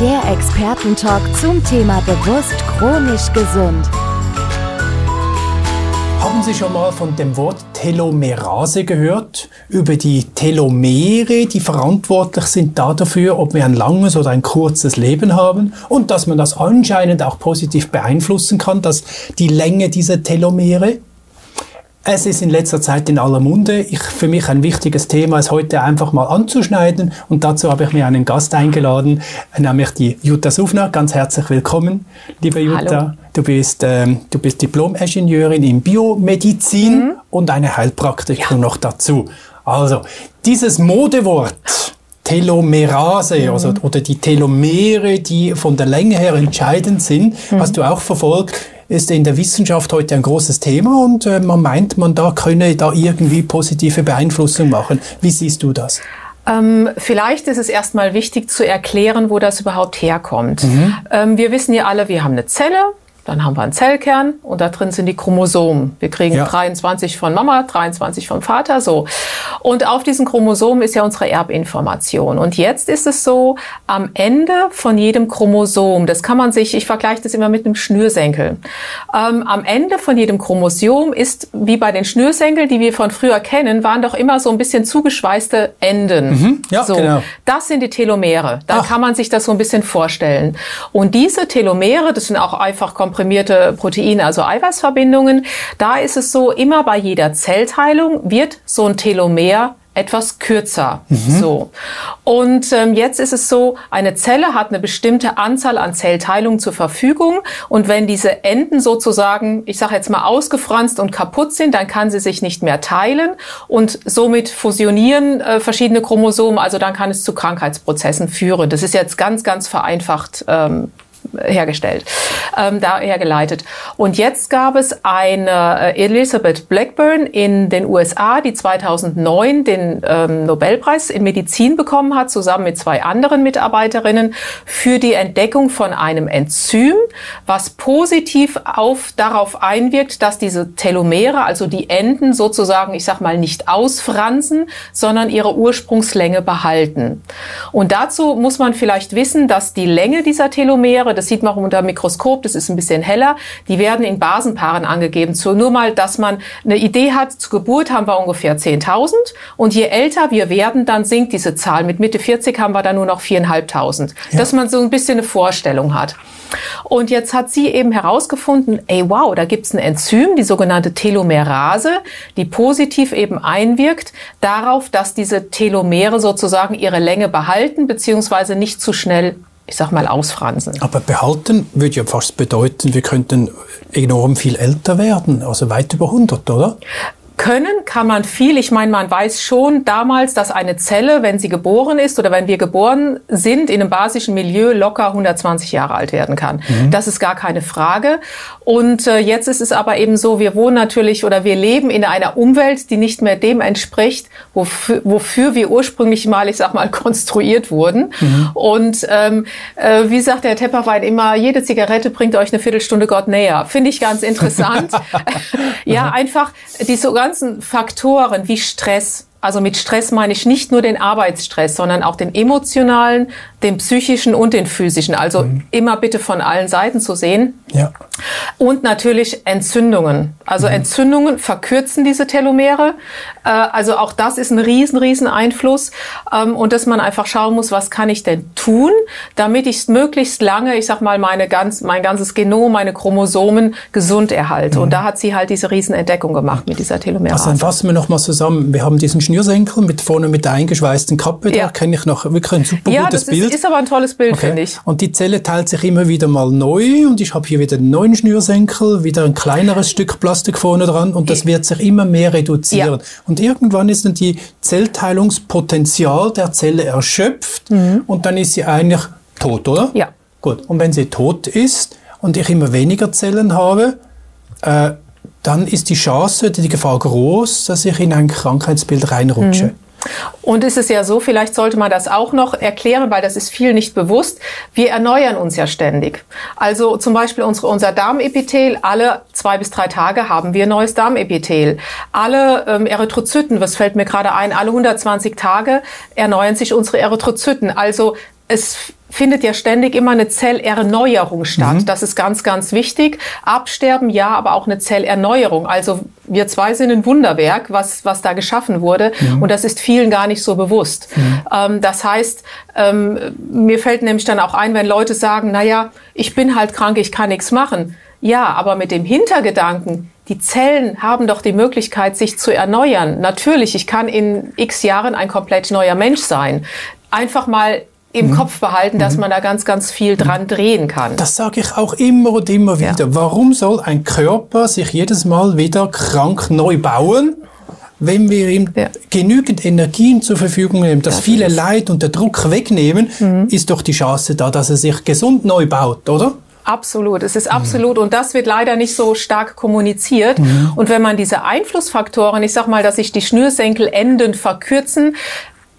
Der Expertentalk zum Thema bewusst chronisch gesund. Haben Sie schon mal von dem Wort Telomerase gehört? Über die Telomere, die verantwortlich sind dafür, ob wir ein langes oder ein kurzes Leben haben und dass man das anscheinend auch positiv beeinflussen kann, dass die Länge dieser Telomere es ist in letzter Zeit in aller Munde. Ich, für mich ein wichtiges Thema, es heute einfach mal anzuschneiden. Und dazu habe ich mir einen Gast eingeladen, nämlich die Jutta Sufner. Ganz herzlich willkommen, liebe Jutta. Hallo. Du bist, ähm, du bist Diplom-Ingenieurin in Biomedizin mhm. und eine Heilpraktikerin ja. noch dazu. Also, dieses Modewort, Telomerase mhm. also, oder die Telomere, die von der Länge her entscheidend sind, mhm. hast du auch verfolgt ist in der Wissenschaft heute ein großes Thema und äh, man meint, man da könne da irgendwie positive Beeinflussung machen. Wie siehst du das? Ähm, vielleicht ist es erstmal wichtig zu erklären, wo das überhaupt herkommt. Mhm. Ähm, wir wissen ja alle, wir haben eine Zelle, dann haben wir einen Zellkern und da drin sind die Chromosomen. Wir kriegen ja. 23 von Mama, 23 vom Vater, so. Und auf diesen Chromosomen ist ja unsere Erbinformation. Und jetzt ist es so, am Ende von jedem Chromosom, das kann man sich, ich vergleiche das immer mit einem Schnürsenkel. Ähm, am Ende von jedem Chromosom ist, wie bei den Schnürsenkeln, die wir von früher kennen, waren doch immer so ein bisschen zugeschweißte Enden. Mhm. Ja, so. genau. Das sind die Telomere. Da Ach. kann man sich das so ein bisschen vorstellen. Und diese Telomere, das sind auch einfach komprimierte Proteine, also Eiweißverbindungen. Da ist es so, immer bei jeder Zellteilung wird so ein Telomer etwas kürzer. Mhm. So. Und ähm, jetzt ist es so, eine Zelle hat eine bestimmte Anzahl an Zellteilungen zur Verfügung und wenn diese Enden sozusagen, ich sage jetzt mal ausgefranst und kaputt sind, dann kann sie sich nicht mehr teilen und somit fusionieren äh, verschiedene Chromosomen, also dann kann es zu Krankheitsprozessen führen. Das ist jetzt ganz, ganz vereinfacht ähm, hergestellt, ähm, da hergeleitet. Und jetzt gab es eine äh, Elizabeth Blackburn in den USA, die 2009 den ähm, Nobelpreis in Medizin bekommen hat, zusammen mit zwei anderen Mitarbeiterinnen für die Entdeckung von einem Enzym, was positiv auf, darauf einwirkt, dass diese Telomere, also die Enden sozusagen, ich sag mal, nicht ausfransen, sondern ihre Ursprungslänge behalten. Und dazu muss man vielleicht wissen, dass die Länge dieser Telomere, das sieht man auch unter Mikroskop, das ist ein bisschen heller, die werden in Basenpaaren angegeben. So nur mal, dass man eine Idee hat, zur Geburt haben wir ungefähr 10.000 und je älter wir werden, dann sinkt diese Zahl. Mit Mitte 40 haben wir dann nur noch 4.500. Ja. Dass man so ein bisschen eine Vorstellung hat. Und jetzt hat sie eben herausgefunden, ey wow, da gibt's ein Enzym, die sogenannte Telomerase, die positiv eben einwirkt darauf, dass diese Telomere sozusagen ihre Länge behalten beziehungsweise nicht zu schnell ich sag mal, ausfransen. Aber behalten würde ja fast bedeuten, wir könnten enorm viel älter werden, also weit über 100, oder? Können kann man viel. Ich meine, man weiß schon damals, dass eine Zelle, wenn sie geboren ist oder wenn wir geboren sind, in einem basischen Milieu locker 120 Jahre alt werden kann. Mhm. Das ist gar keine Frage. Und äh, jetzt ist es aber eben so, wir wohnen natürlich oder wir leben in einer Umwelt, die nicht mehr dem entspricht, wofür, wofür wir ursprünglich mal, ich sag mal, konstruiert wurden. Mhm. Und ähm, äh, wie sagt der Tepperwein immer, jede Zigarette bringt euch eine Viertelstunde Gott näher. Finde ich ganz interessant. ja, einfach die so ganzen Faktoren wie Stress, also mit Stress meine ich nicht nur den Arbeitsstress, sondern auch den emotionalen, den psychischen und den physischen. Also mhm. immer bitte von allen Seiten zu sehen. Ja. Und natürlich Entzündungen. Also mhm. Entzündungen verkürzen diese Telomere. Äh, also auch das ist ein riesen, riesen Einfluss. Ähm, und dass man einfach schauen muss, was kann ich denn tun, damit ich möglichst lange, ich sag mal, meine ganz, mein ganzes Genom, meine Chromosomen gesund erhalte. Mhm. Und da hat sie halt diese Riesenentdeckung gemacht mit dieser Telomerase. Also fassen wir nochmal zusammen. Wir haben diesen Schnürsenkel mit vorne mit der eingeschweißten Kappe. Ja. Da kenne ich noch wirklich ein super ja, gutes Bild. Ja, das ist aber ein tolles Bild, okay. finde ich. Und die Zelle teilt sich immer wieder mal neu und ich habe hier wieder einen neuen Schnürsenkel, wieder ein kleineres Stück Plastik vorne dran und das wird sich immer mehr reduzieren. Ja. Und irgendwann ist dann die Zellteilungspotenzial der Zelle erschöpft mhm. und dann ist sie eigentlich tot, oder? Ja. Gut. Und wenn sie tot ist und ich immer weniger Zellen habe, äh, dann ist die Chance, die Gefahr groß, dass ich in ein Krankheitsbild reinrutsche. Mhm. Und es ist ja so, vielleicht sollte man das auch noch erklären, weil das ist viel nicht bewusst. Wir erneuern uns ja ständig. Also zum Beispiel unsere, unser Darmepithel, alle zwei bis drei Tage haben wir neues Darmepithel. Alle ähm, Erythrozyten, was fällt mir gerade ein, alle 120 Tage erneuern sich unsere Erythrozyten. Also es findet ja ständig immer eine Zellerneuerung statt. Mhm. Das ist ganz, ganz wichtig. Absterben, ja, aber auch eine Zellerneuerung. Also wir zwei sind ein Wunderwerk, was, was da geschaffen wurde. Mhm. Und das ist vielen gar nicht so bewusst. Mhm. Ähm, das heißt, ähm, mir fällt nämlich dann auch ein, wenn Leute sagen, na ja, ich bin halt krank, ich kann nichts machen. Ja, aber mit dem Hintergedanken, die Zellen haben doch die Möglichkeit, sich zu erneuern. Natürlich, ich kann in x Jahren ein komplett neuer Mensch sein. Einfach mal im mhm. Kopf behalten, dass mhm. man da ganz, ganz viel dran drehen kann. Das sage ich auch immer und immer wieder. Ja. Warum soll ein Körper sich jedes Mal wieder krank neu bauen? wenn wir ihm ja. genügend Energien zur Verfügung nehmen, das, das viele Leid und der Druck wegnehmen, mhm. ist doch die Chance da, dass er sich gesund neu baut, oder? Absolut, es ist mhm. absolut und das wird leider nicht so stark kommuniziert. Mhm. Und wenn man diese Einflussfaktoren, ich sag mal, dass sich die Schnürsenkelenden verkürzen,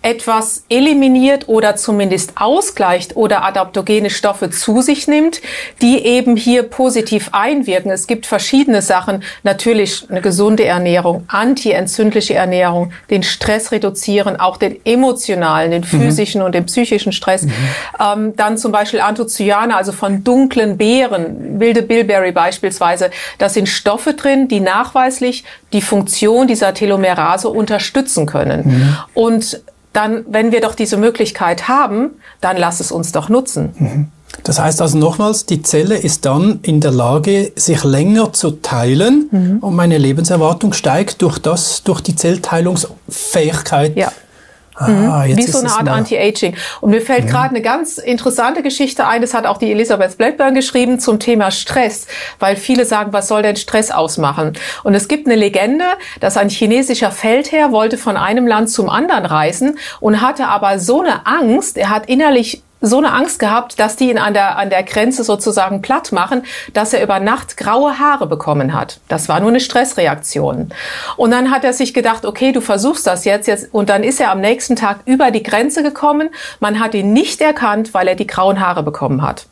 etwas eliminiert oder zumindest ausgleicht oder adaptogene Stoffe zu sich nimmt, die eben hier positiv einwirken. Es gibt verschiedene Sachen. Natürlich eine gesunde Ernährung, antientzündliche Ernährung, den Stress reduzieren, auch den emotionalen, den mhm. physischen mhm. und den psychischen Stress. Mhm. Ähm, dann zum Beispiel Anthocyane, also von dunklen Beeren, wilde Bilberry beispielsweise. Da sind Stoffe drin, die nachweislich die Funktion dieser Telomerase unterstützen können. Mhm. Und dann, wenn wir doch diese Möglichkeit haben, dann lass es uns doch nutzen. Mhm. Das heißt also nochmals, die Zelle ist dann in der Lage, sich länger zu teilen mhm. und meine Lebenserwartung steigt durch das, durch die Zellteilungsfähigkeit ja. Ah, mhm. Wie so eine Art Anti-Aging. Und mir fällt ja. gerade eine ganz interessante Geschichte ein, das hat auch die Elisabeth Blackburn geschrieben zum Thema Stress, weil viele sagen, was soll denn Stress ausmachen? Und es gibt eine Legende, dass ein chinesischer Feldherr wollte von einem Land zum anderen reisen und hatte aber so eine Angst, er hat innerlich so eine Angst gehabt, dass die ihn an der, an der Grenze sozusagen platt machen, dass er über Nacht graue Haare bekommen hat. Das war nur eine Stressreaktion. Und dann hat er sich gedacht, okay, du versuchst das jetzt, jetzt. Und dann ist er am nächsten Tag über die Grenze gekommen. Man hat ihn nicht erkannt, weil er die grauen Haare bekommen hat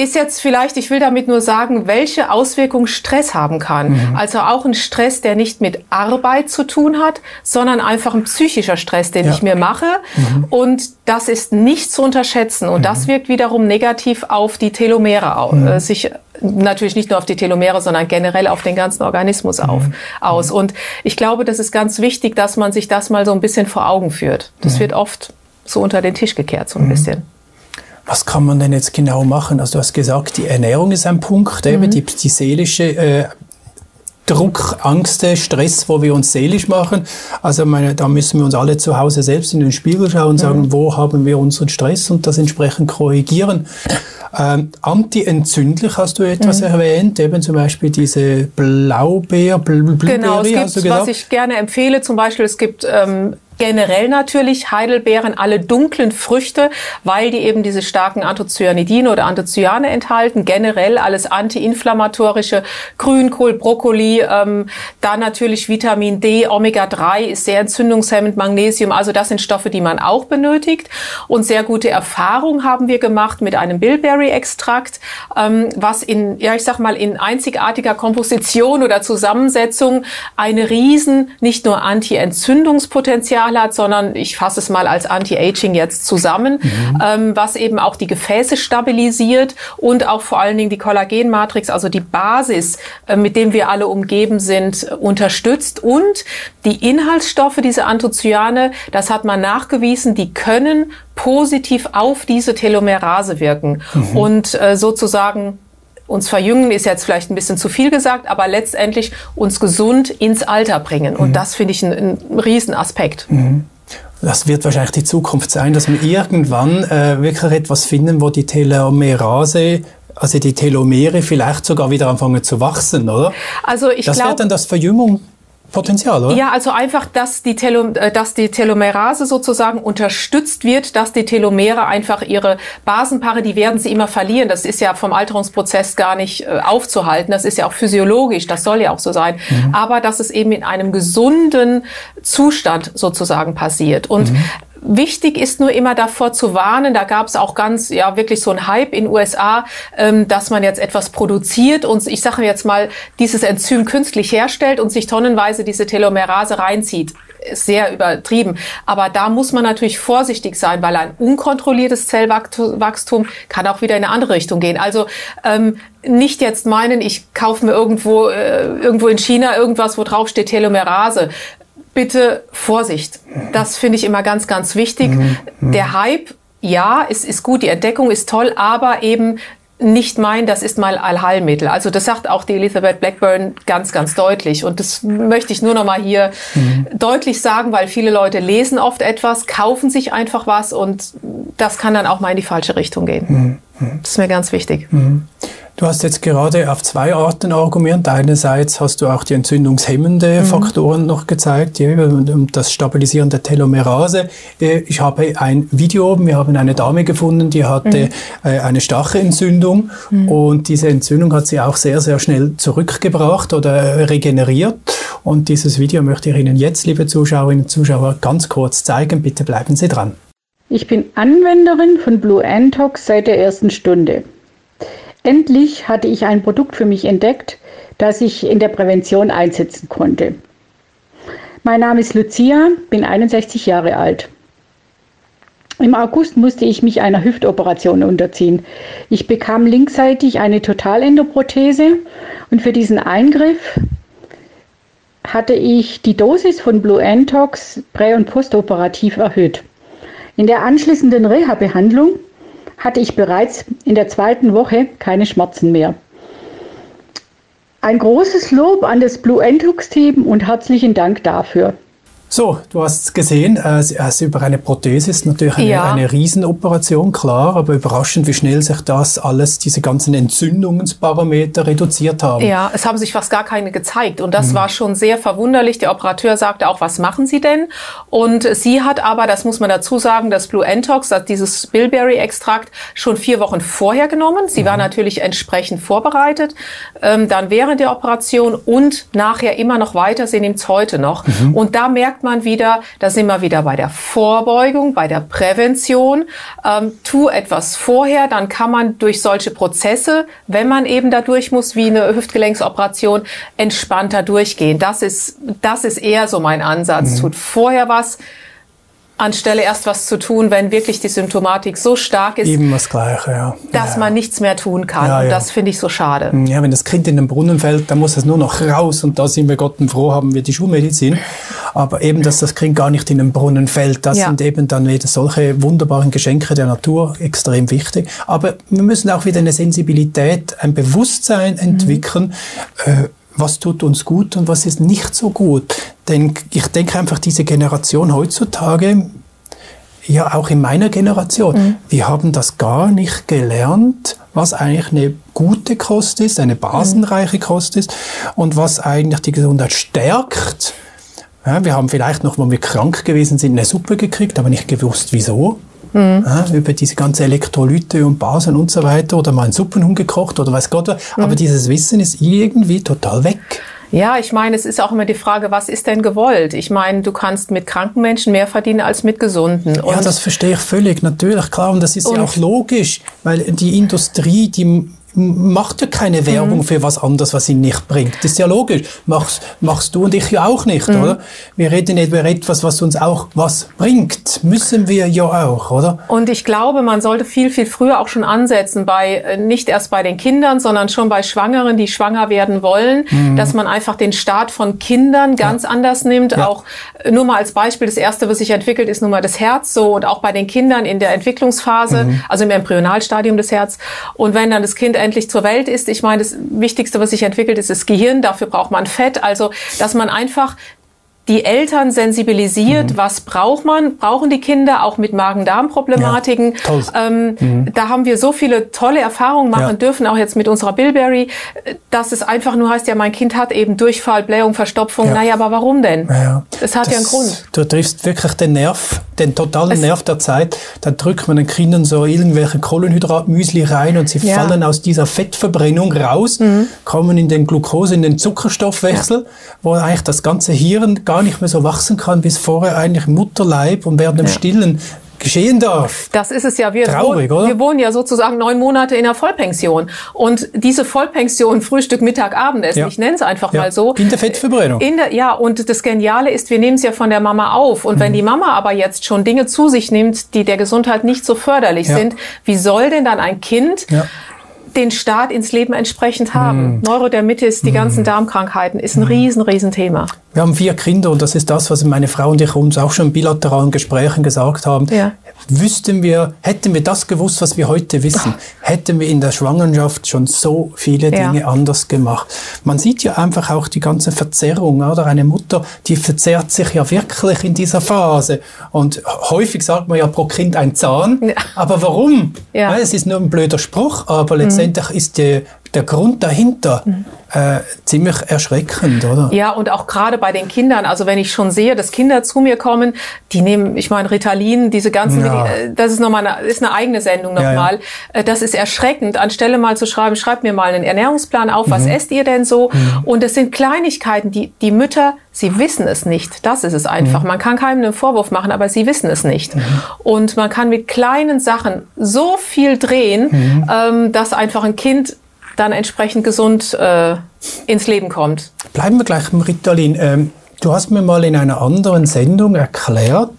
ist jetzt vielleicht, ich will damit nur sagen, welche Auswirkungen Stress haben kann. Mhm. Also auch ein Stress, der nicht mit Arbeit zu tun hat, sondern einfach ein psychischer Stress, den ja. ich mir mache. Mhm. Und das ist nicht zu unterschätzen. Und mhm. das wirkt wiederum negativ auf die Telomere mhm. äh, sich natürlich nicht nur auf die Telomere, sondern generell auf den ganzen Organismus mhm. auf, aus. Mhm. Und ich glaube, das ist ganz wichtig, dass man sich das mal so ein bisschen vor Augen führt. Das wird oft so unter den Tisch gekehrt, so ein bisschen was kann man denn jetzt genau machen? Also du hast gesagt, die Ernährung ist ein Punkt, mhm. eben die, die seelische äh, Druck, Angst, Stress, wo wir uns seelisch machen. Also meine, da müssen wir uns alle zu Hause selbst in den Spiegel schauen und sagen, mhm. wo haben wir unseren Stress und das entsprechend korrigieren. Ähm, antientzündlich hast du etwas mhm. erwähnt, eben zum Beispiel diese Blaubeer, Bl Blueberry, genau, es gibt, hast du gesagt? was ich gerne empfehle, zum Beispiel es gibt ähm, generell natürlich Heidelbeeren, alle dunklen Früchte, weil die eben diese starken Anthocyanidine oder Anthocyane enthalten. Generell alles antiinflammatorische, Grünkohl, Brokkoli, ähm, dann natürlich Vitamin D, Omega-3 ist sehr entzündungshemmend, Magnesium. Also das sind Stoffe, die man auch benötigt. Und sehr gute Erfahrungen haben wir gemacht mit einem Bilberry-Extrakt, ähm, was in, ja ich sag mal, in einzigartiger Komposition oder Zusammensetzung eine riesen, nicht nur Anti-Entzündungspotenzial Hat, sondern ich fasse es mal als Anti-Aging jetzt zusammen, mhm. ähm, was eben auch die Gefäße stabilisiert und auch vor allen Dingen die Kollagenmatrix, also die Basis, äh, mit dem wir alle umgeben sind, unterstützt und die Inhaltsstoffe, diese Anthocyane, das hat man nachgewiesen, die können positiv auf diese Telomerase wirken mhm. und äh, sozusagen uns verjüngen ist jetzt vielleicht ein bisschen zu viel gesagt, aber letztendlich uns gesund ins Alter bringen. Und mhm. das finde ich ein, ein Riesenaspekt. Mhm. Das wird wahrscheinlich die Zukunft sein, dass wir irgendwann äh, wirklich etwas finden, wo die Telomerase also die Telomere vielleicht sogar wieder anfangen zu wachsen, oder? Also ich glaube, das wäre dann das Verjüngung Potenzial, oder? Ja, also einfach, dass die, Telo, äh, dass die Telomerase sozusagen unterstützt wird, dass die Telomere einfach ihre Basenpaare, die werden sie immer verlieren. Das ist ja vom Alterungsprozess gar nicht äh, aufzuhalten. Das ist ja auch physiologisch. Das soll ja auch so sein. Mhm. Aber dass es eben in einem gesunden Zustand sozusagen passiert. Und mhm. Wichtig ist nur immer davor zu warnen, da gab es auch ganz, ja wirklich so ein Hype in USA, ähm, dass man jetzt etwas produziert und ich sage jetzt mal, dieses Enzym künstlich herstellt und sich tonnenweise diese Telomerase reinzieht sehr übertrieben. Aber da muss man natürlich vorsichtig sein, weil ein unkontrolliertes Zellwachstum kann auch wieder in eine andere Richtung gehen. Also ähm, nicht jetzt meinen, ich kaufe mir irgendwo äh, irgendwo in China irgendwas, wo drauf steht Telomerase bitte Vorsicht. Das finde ich immer ganz, ganz wichtig. Mhm. Der Hype, ja, es ist gut, die Entdeckung ist toll, aber eben nicht mein, das ist mal Allheilmittel. Also das sagt auch die Elizabeth Blackburn ganz, ganz deutlich. Und das möchte ich nur noch mal hier mhm. deutlich sagen, weil viele Leute lesen oft etwas, kaufen sich einfach was und das kann dann auch mal in die falsche Richtung gehen. Mhm. Das ist mir ganz wichtig. Du hast jetzt gerade auf zwei Arten argumentiert. Einerseits hast du auch die entzündungshemmende mhm. Faktoren noch gezeigt, ja, das Stabilisieren der Telomerase. Äh, ich habe ein Video, wir haben eine Dame gefunden, die hatte mhm. Äh, eine Stachentzündung mhm. und diese Entzündung hat sie auch sehr, sehr schnell zurückgebracht oder regeneriert. Und dieses Video möchte ich Ihnen jetzt, liebe Zuschauerinnen und Zuschauer, ganz kurz zeigen. Bitte bleiben Sie dran. Ich bin Anwenderin von Blue Antox seit der ersten Stunde. Endlich hatte ich ein Produkt für mich entdeckt, das ich in der Prävention einsetzen konnte. Mein Name ist Lucia, bin 61 Jahre alt. Im August musste ich mich einer Hüftoperation unterziehen. Ich bekam linksseitig eine Totalendoprothese und für diesen Eingriff hatte ich die Dosis von Blue Antox prä- und postoperativ erhöht. In der anschließenden Reha-Behandlung hatte ich bereits in der zweiten Woche keine Schmerzen mehr. Ein großes Lob an das Blue Entux Team und herzlichen Dank dafür. So, du hast gesehen, äh, also über eine Prothese ist natürlich eine, ja. eine Riesenoperation, klar, aber überraschend, wie schnell sich das alles, diese ganzen Entzündungsparameter reduziert haben. Ja, es haben sich fast gar keine gezeigt und das mhm. war schon sehr verwunderlich. Der Operateur sagte auch, was machen Sie denn? Und sie hat aber, das muss man dazu sagen, das Blue Entox, dieses Bilberry-Extrakt, schon vier Wochen vorher genommen. Sie mhm. war natürlich entsprechend vorbereitet. Ähm, dann während der Operation und nachher immer noch weiter, sie nimmt es heute noch. Mhm. Und da merkt merkt man wieder, da sind wir wieder bei der Vorbeugung, bei der Prävention. Ähm, tu etwas vorher, dann kann man durch solche Prozesse, wenn man eben da durch muss, wie eine Hüftgelenksoperation, entspannter durchgehen. Das ist, das ist eher so mein Ansatz. Mhm. Tut vorher was, anstelle erst was zu tun, wenn wirklich die Symptomatik so stark ist, Eben das Gleiche, ja. dass ja. man nichts mehr tun kann. Ja, ja. Und das finde ich so schade. Ja, wenn das Kind in den Brunnen fällt, dann muss es nur noch raus und da sind wir Gott froh, haben wir die Schulmedizin. Aber eben, dass das Kind gar nicht in den Brunnen fällt, das sind eben dann wieder solche wunderbaren Geschenke der Natur extrem wichtig. Aber wir müssen auch wieder eine Sensibilität, ein Bewusstsein entwickeln, mhm. äh, was tut uns gut und was ist nicht so gut. Denn ich denke einfach, diese Generation heutzutage, ja auch in meiner Generation, mhm. wir haben das gar nicht gelernt, was eigentlich eine gute Kost ist, eine basenreiche Kost ist und was eigentlich die Gesundheit stärkt Ja, wir haben vielleicht noch, wo wir krank gewesen sind, eine Suppe gekriegt, aber nicht gewusst, wieso. Mhm. Ja, über diese ganzen Elektrolyte und Basen und so weiter oder mal einen Suppenhuhn gekocht oder weiß Gott. Mhm. Aber dieses Wissen ist irgendwie total weg. Ja, ich meine, es ist auch immer die Frage, was ist denn gewollt? Ich meine, du kannst mit kranken Menschen mehr verdienen als mit gesunden. Und ja, das verstehe ich völlig, natürlich, klar. Und das ist ja auch logisch, weil die Industrie, die macht ja keine Werbung mhm. für was anderes, was ihn nicht bringt. Das ist ja logisch. Machst, machst du und ich ja auch nicht, mhm. oder? Wir reden nicht über etwas, was uns auch was bringt. Müssen wir ja auch, oder? Und ich glaube, man sollte viel, viel früher auch schon ansetzen bei, äh, nicht erst bei den Kindern, sondern schon bei Schwangeren, die schwanger werden wollen, mhm. dass man einfach den Start von Kindern ganz ja. anders nimmt. Ja. Auch äh, nur mal als Beispiel, das erste, was sich entwickelt, ist nun mal das Herz so und auch bei den Kindern in der Entwicklungsphase, mhm. also im Embryonalstadium des Herz. Und wenn dann das Kind endlich zur Welt ist. Ich meine, das Wichtigste, was sich entwickelt, ist das Gehirn. Dafür braucht man Fett. Also, dass man einfach die Eltern sensibilisiert, mhm. was braucht man, brauchen die Kinder auch mit Magen-Darm-Problematiken. Ja, ähm, mhm. Da haben wir so viele tolle Erfahrungen machen ja. dürfen, auch jetzt mit unserer Bilberry, dass es einfach nur heißt, ja, mein Kind hat eben Durchfall, Blähung, Verstopfung. Ja. Naja, aber warum denn? Ja, das hat das, ja einen Grund. Du triffst wirklich den Nerv, den totalen es, Nerv der Zeit. Da drückt man den Kindern so irgendwelche Kohlenhydratmüsli rein und sie fallen aus dieser Fettverbrennung raus, mhm. kommen in den Glucose, in den Zuckerstoffwechsel, wo eigentlich das ganze Hirn gar nicht mehr so wachsen kann, bis vorher eigentlich Mutterleib und während dem ja. Stillen geschehen darf. Das ist es ja. Wir, Traurig, wohnen, wir wohnen ja sozusagen neun Monate in der Vollpension. Und diese Vollpension, Frühstück, Mittag, Abendessen, ja. ich nenne es einfach ja. mal so. In der Fettverbrennung. In der, ja, und das Geniale ist, wir nehmen es ja von der Mama auf. Und mhm. wenn die Mama aber jetzt schon Dinge zu sich nimmt, die der Gesundheit nicht so förderlich ja. sind, wie soll denn dann ein Kind den Start ins Leben entsprechend haben. Mm. Neurodermitis, die mm. ganzen Darmkrankheiten, ist ein mm. riesen, riesen Thema. Wir haben vier Kinder und das ist das, was meine Frau und ich uns auch schon in bilateralen Gesprächen gesagt haben. Ja. Wüssten wir, hätten wir das gewusst, was wir heute wissen, hätten wir in der Schwangerschaft schon so viele Dinge ja. anders gemacht. Man sieht ja einfach auch die ganze Verzerrung, oder? Eine Mutter, die verzerrt sich ja wirklich in dieser Phase. Und häufig sagt man ja pro Kind ein Zahn. Ja. Aber warum? Ja. Es ist nur ein blöder Spruch, aber mhm. letztendlich ist die, der Grund dahinter mhm. äh, ziemlich erschreckend, oder? Ja, und auch gerade bei den Kindern. Also wenn ich schon sehe, dass Kinder zu mir kommen, die nehmen, ich meine, Ritalin, diese ganzen, ja. Äh, das ist nochmal eine, ist eine eigene Sendung nochmal. Ja, ja. Äh, das ist erschreckend, anstelle mal zu schreiben, schreibt mir mal einen Ernährungsplan auf, was mhm. esst ihr denn so? Mhm. Und es sind Kleinigkeiten, die die Mütter, sie wissen es nicht. Das ist es einfach. Mhm. Man kann keinem einen Vorwurf machen, aber sie wissen es nicht. Mhm. Und man kann mit kleinen Sachen so viel drehen, mhm. ähm, dass einfach ein Kind dann entsprechend gesund äh, ins Leben kommt. Bleiben wir gleich im Ritalin. Ähm, du hast mir mal in einer anderen Sendung erklärt,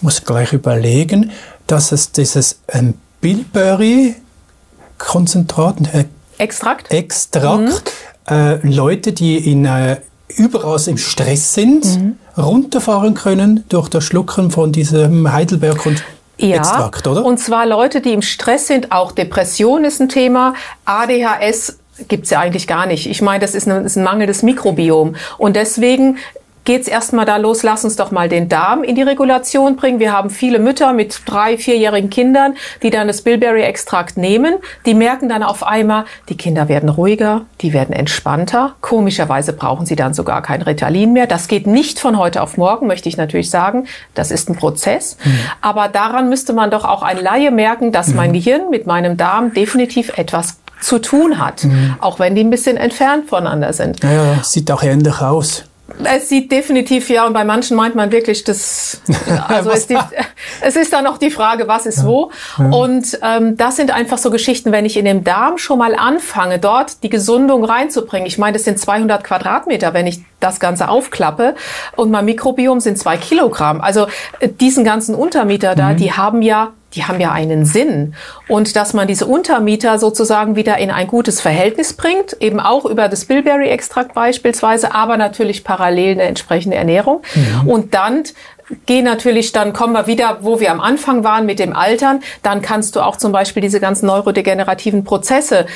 muss gleich überlegen, dass es dieses ähm, Bilberry-Konzentrat, äh, Extrakt, Extrakt mhm. äh, Leute, die in äh, überaus im Stress sind, mhm. runterfahren können durch das Schlucken von diesem Heidelberg und ja, Extrakt, oder? Und zwar Leute, die im Stress sind, auch Depression ist ein Thema, ADHS gibt's ja eigentlich gar nicht. Ich meine, das ist, ein, ist ein mangelndes Mikrobiom. Und deswegen geht's erstmal da los, lass uns doch mal den Darm in die Regulation bringen. Wir haben viele Mütter mit drei, vierjährigen Kindern, die dann das Bilberry-Extrakt nehmen. Die merken dann auf einmal, die Kinder werden ruhiger, die werden entspannter. Komischerweise brauchen sie dann sogar kein Ritalin mehr. Das geht nicht von heute auf morgen, möchte ich natürlich sagen. Das ist ein Prozess. Mhm. Aber daran müsste man doch auch ein Laie merken, dass mhm. mein Gehirn mit meinem Darm definitiv etwas zu tun hat, mhm. auch wenn die ein bisschen entfernt voneinander sind. Ja, ja, sieht auch ähnlich aus. Es sieht definitiv ja, und bei manchen meint man wirklich, das, also es, die, es ist dann noch die Frage, was ist ja. wo. Ja. Und ähm, das sind einfach so Geschichten, wenn ich in dem Darm schon mal anfange, dort die Gesundung reinzubringen. Ich meine, das sind 200 Quadratmeter, wenn ich das Ganze aufklappe. Und mein Mikrobiom sind zwei Kilogramm. Also äh, diesen ganzen Untermieter da, mhm. die haben ja die haben ja einen Sinn. Und dass man diese Untermieter sozusagen wieder in ein gutes Verhältnis bringt, eben auch über das Bilberry-Extrakt beispielsweise, aber natürlich parallel eine entsprechende Ernährung. Mhm. Und dann gehen natürlich, dann kommen wir wieder, wo wir am Anfang waren mit dem Altern, dann kannst du auch zum Beispiel diese ganzen neurodegenerativen Prozesse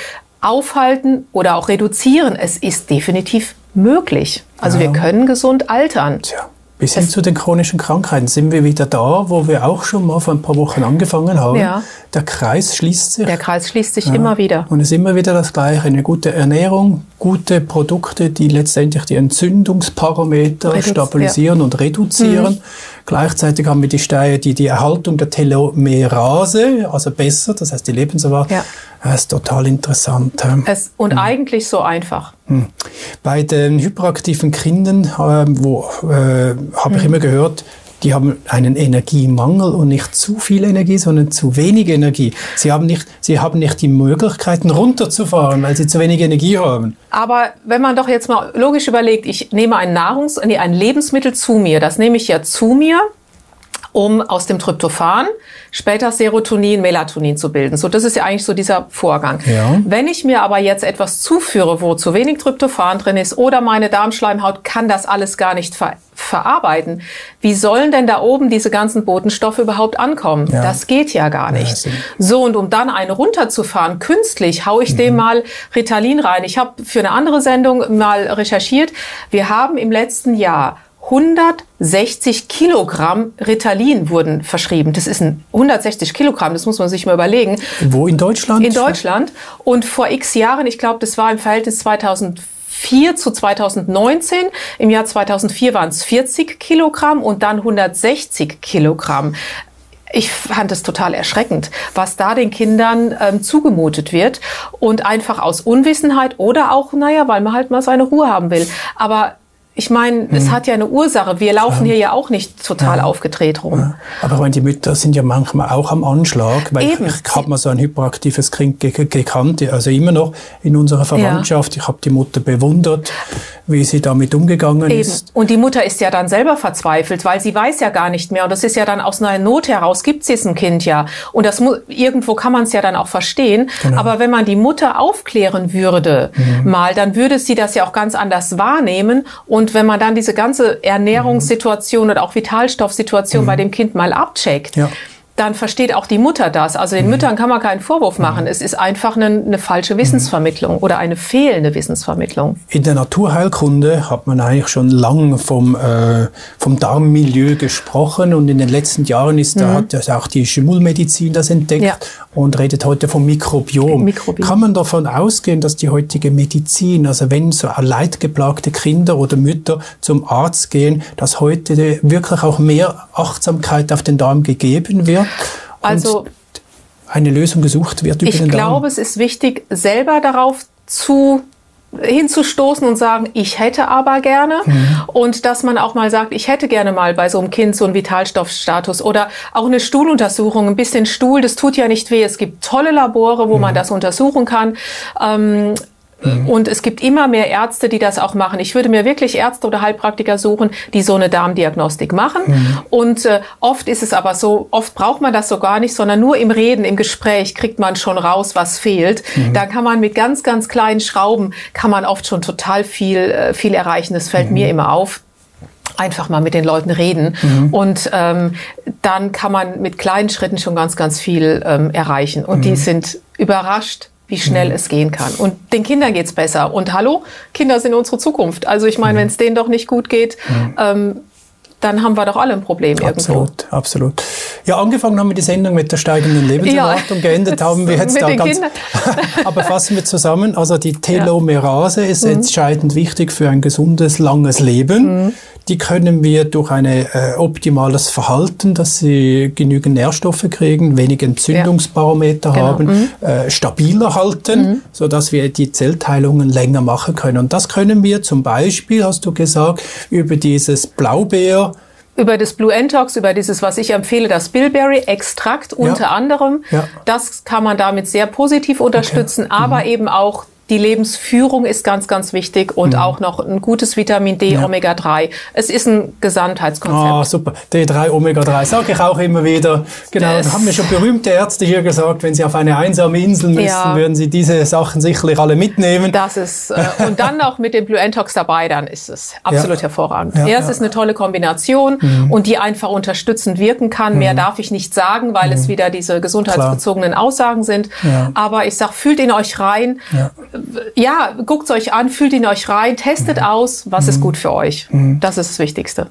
aufhalten oder auch reduzieren. Es ist definitiv möglich. Also ja. wir können gesund altern. Tja. Bis hin zu den chronischen Krankheiten sind wir wieder da, wo wir auch schon mal vor ein paar Wochen angefangen haben. Ja. Der Kreis schließt sich. Der Kreis schließt sich ja. immer wieder. Und es ist immer wieder das Gleiche. Eine gute Ernährung, gute Produkte, die letztendlich die Entzündungsparameter Reduzi stabilisieren ja. und reduzieren. Mhm. Gleichzeitig haben wir die Steine, die die Erhaltung der Telomerase, also besser, das heißt die Lebenserwartung. Ja. Das ist total interessant. Es, und mhm. eigentlich so einfach. Mhm. Bei den hyperaktiven Kindern, äh, wo äh, habe ich mhm. immer gehört, die haben einen Energiemangel und nicht zu viel Energie, sondern zu wenig Energie. Sie haben nicht, sie haben nicht die Möglichkeiten runterzufahren, weil sie zu wenig Energie haben. Aber wenn man doch jetzt mal logisch überlegt, ich nehme ein Nahrungs-, nee, ein Lebensmittel zu mir, das nehme ich ja zu mir, um aus dem Tryptophan später Serotonin, Melatonin zu bilden. So, das ist ja eigentlich so dieser Vorgang. Ja. Wenn ich mir aber jetzt etwas zuführe, wo zu wenig Tryptophan drin ist oder meine Darmschleimhaut kann das alles gar nicht ver verarbeiten, wie sollen denn da oben diese ganzen Botenstoffe überhaupt ankommen? Ja. Das geht ja gar nicht. Ja, so, und um dann einen runterzufahren, künstlich, hau ich mhm. dem mal Ritalin rein. Ich habe für eine andere Sendung mal recherchiert. Wir haben im letzten Jahr 160 Kilogramm Ritalin wurden verschrieben. Das ist ein 160 Kilogramm, das muss man sich mal überlegen. Wo in Deutschland? In Deutschland. Und vor x Jahren, ich glaube, das war im Verhältnis 2004 zu 2019. Im Jahr 2004 waren es 40 Kilogramm und dann 160 Kilogramm. Ich fand es total erschreckend, was da den Kindern ähm, zugemutet wird und einfach aus Unwissenheit oder auch, naja, weil man halt mal seine Ruhe haben will. Aber ich meine, es mhm. hat ja eine Ursache. Wir laufen ja. hier ja auch nicht total ja. aufgedreht rum. Ja. Aber ich meine, die Mütter sind ja manchmal auch am Anschlag, weil Eben. ich, ich habe mal so ein hyperaktives Kind gekannt, also immer noch in unserer Verwandtschaft. Ich habe die Mutter bewundert, wie sie damit umgegangen Eben. ist. Und die Mutter ist ja dann selber verzweifelt, weil sie weiß ja gar nicht mehr. Und das ist ja dann aus einer Not heraus, gibt es ein Kind ja. Und das irgendwo kann man es ja dann auch verstehen. Genau. Aber wenn man die Mutter aufklären würde mhm. mal, dann würde sie das ja auch ganz anders wahrnehmen und und wenn man dann diese ganze Ernährungssituation mhm. oder auch Vitalstoffsituation mhm. bei dem Kind mal abcheckt, ja dann versteht auch die Mutter das. Also den mhm. Müttern kann man keinen Vorwurf mhm. machen. Mhm. Es ist einfach eine, eine falsche Wissensvermittlung oder eine fehlende Wissensvermittlung. In der Naturheilkunde hat man eigentlich schon lange vom, äh, vom Darmmilieu gesprochen und in den letzten Jahren ist mhm. da hat auch die Schimmelmedizin das entdeckt ja. und redet heute vom Mikrobiom. Mikrobiom. Kann man davon ausgehen, dass die heutige Medizin, also wenn so leidgeplagte Kinder oder Mütter zum Arzt gehen, dass heute wirklich auch mehr Achtsamkeit auf den Darm gegeben wird? Also eine Lösung gesucht wird über Ich glaube, es ist wichtig, selber darauf zu hinzustoßen und sagen, ich hätte aber gerne mhm. und dass man auch mal sagt, ich hätte gerne mal bei so einem Kind so einen Vitalstoffstatus oder auch eine Stuhluntersuchung, ein bisschen Stuhl, das tut ja nicht weh. Es gibt tolle Labore, wo mhm. man das untersuchen kann. Ähm, Mhm. Und es gibt immer mehr Ärzte, die das auch machen. Ich würde mir wirklich Ärzte oder Heilpraktiker suchen, die so eine Darmdiagnostik machen. Mhm. Und äh, oft ist es aber so, oft braucht man das so gar nicht, sondern nur im Reden, im Gespräch kriegt man schon raus, was fehlt. Mhm. Da kann man mit ganz, ganz kleinen Schrauben, kann man oft schon total viel, äh, viel erreichen. Das fällt mir mhm. immer auf einfach mal mit den Leuten reden. Mhm. Und ähm, dann kann man mit kleinen Schritten schon ganz, ganz viel ähm, erreichen. Und mhm. die sind überrascht, wie schnell mhm. es gehen kann. Und den Kindern geht's besser. Und hallo, Kinder sind unsere Zukunft. Also ich meine, mhm. wenn es denen doch nicht gut geht, mhm. ähm, dann haben wir doch alle ein Problem irgendwo. Absolut, absolut. Ja, angefangen haben wir die Sendung mit der steigenden Lebenserwartung, ja, geendet haben wir jetzt da ganz. aber fassen wir zusammen. Also die Telomerase ja. ist mhm. entscheidend wichtig für ein gesundes, langes Leben. Mhm die können wir durch ein äh, optimales Verhalten, dass sie genügend Nährstoffe kriegen, wenig Entzündungsbarometer ja. genau. haben, mhm. äh, stabiler halten, mhm. so dass wir die Zellteilungen länger machen können. Und das können wir zum Beispiel, hast du gesagt, über dieses Blaubeer über das Blue Entox, über dieses, was ich empfehle, das Bilberry-Extrakt unter ja. anderem. Ja. Das kann man damit sehr positiv unterstützen, okay. aber mhm. eben auch die Lebensführung ist ganz, ganz wichtig und mhm. auch noch ein gutes Vitamin D, ja. Omega 3. Es ist ein Gesamtheitskonzept. Ah, super. D3, Omega 3, sage ich auch immer wieder. Genau, das haben mir schon berühmte Ärzte hier gesagt, wenn sie auf eine einsame Insel müssen, ja. würden sie diese Sachen sicherlich alle mitnehmen. Das ist, äh, und dann noch mit dem Blue Entox dabei, dann ist es absolut ja. hervorragend. Ja, es ist eine tolle Kombination mhm. und die einfach unterstützend wirken kann. Mhm. Mehr darf ich nicht sagen, weil es mhm. wieder diese gesundheitsbezogenen Klar. Aussagen sind. Aber ich sag, fühlt in euch rein ja, guckt es euch an, fühlt in euch rein, testet mhm. aus, was mhm. ist gut für euch. Mhm. Das ist das Wichtigste.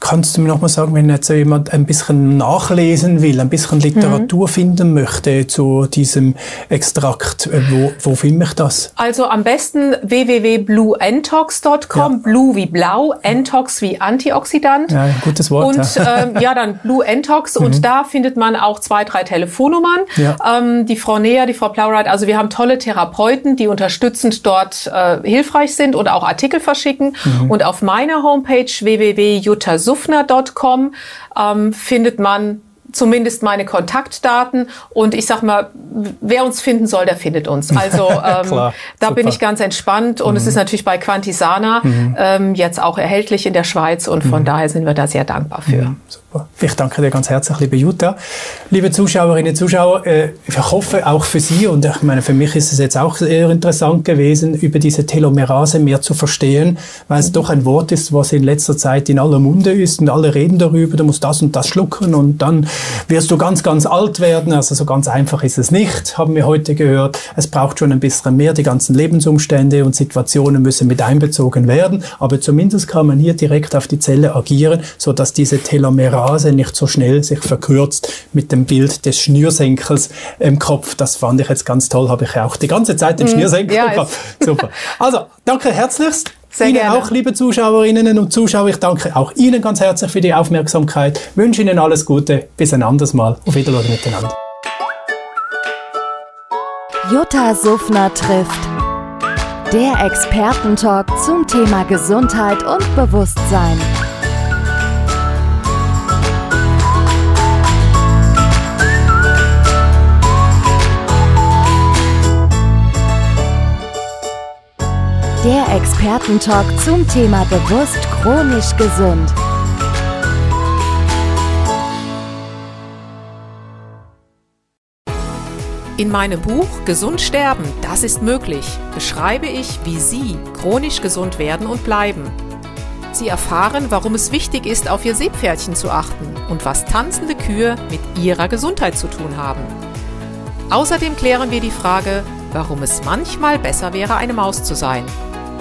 Kannst du mir noch mal sagen, wenn jetzt jemand ein bisschen nachlesen will, ein bisschen Literatur mhm. finden möchte zu diesem Extrakt, äh, wo, wo finde ich das? Also am besten www.blueentox.com, ja. Blue wie blau, Entox wie Antioxidant. Ja, gutes Wort. Und ja, ähm, ja dann Blue Entox mhm. und da findet man auch zwei, drei Telefonnummern. Ja. Ähm, die Frau Nea, die Frau Plowright, also wir haben tolle Therapeuten, die unterstützend dort äh, hilfreich sind und auch Artikel verschicken. Mhm. Und auf meiner Homepage www.juttasum suffner.com ähm, findet man zumindest meine Kontaktdaten und ich sag mal, wer uns finden soll, der findet uns. Also ähm, Klar, da super. bin ich ganz entspannt und mhm. es ist natürlich bei Quantisana mhm. ähm, jetzt auch erhältlich in der Schweiz und von mhm. daher sind wir da sehr dankbar für. Ich danke dir ganz herzlich, liebe Jutta. Liebe Zuschauerinnen und Zuschauer, äh, ich hoffe auch für Sie und ich meine, für mich ist es jetzt auch sehr interessant gewesen, über diese Telomerase mehr zu verstehen, weil es doch ein Wort ist, was in letzter Zeit in aller Munde ist und alle reden darüber, du musst das und das schlucken und dann wirst du ganz, ganz alt werden. Also so ganz einfach ist es nicht, haben wir heute gehört. Es braucht schon ein bisschen mehr, die ganzen Lebensumstände und Situationen müssen mit einbezogen werden, aber zumindest kann man hier direkt auf die Zelle agieren, so dass diese Telomerase Phrase nicht so schnell sich verkürzt mit dem Bild des Schnürsenkels im Kopf. Das fand ich jetzt ganz toll, habe ich auch die ganze Zeit den mm, Schnürsenkel ja, gehabt. Super. Also, danke herzlichst. Sehr Ihnen gerne. auch, liebe Zuschauerinnen und Zuschauer, ich danke auch Ihnen ganz herzlich für die Aufmerksamkeit. Wünsche Ihnen alles Gute. Bis ein anderes Mal. Auf Wiedersehen miteinander. Jutta Suffner trifft. Der Expertentalk zum Thema Gesundheit und Bewusstsein. Der Expertentalk zum Thema bewusst chronisch gesund. In meinem Buch Gesund sterben, das ist möglich, beschreibe ich, wie Sie chronisch gesund werden und bleiben. Sie erfahren, warum es wichtig ist, auf Ihr Seepferdchen zu achten und was tanzende Kühe mit ihrer Gesundheit zu tun haben. Außerdem klären wir die Frage, warum es manchmal besser wäre, eine Maus zu sein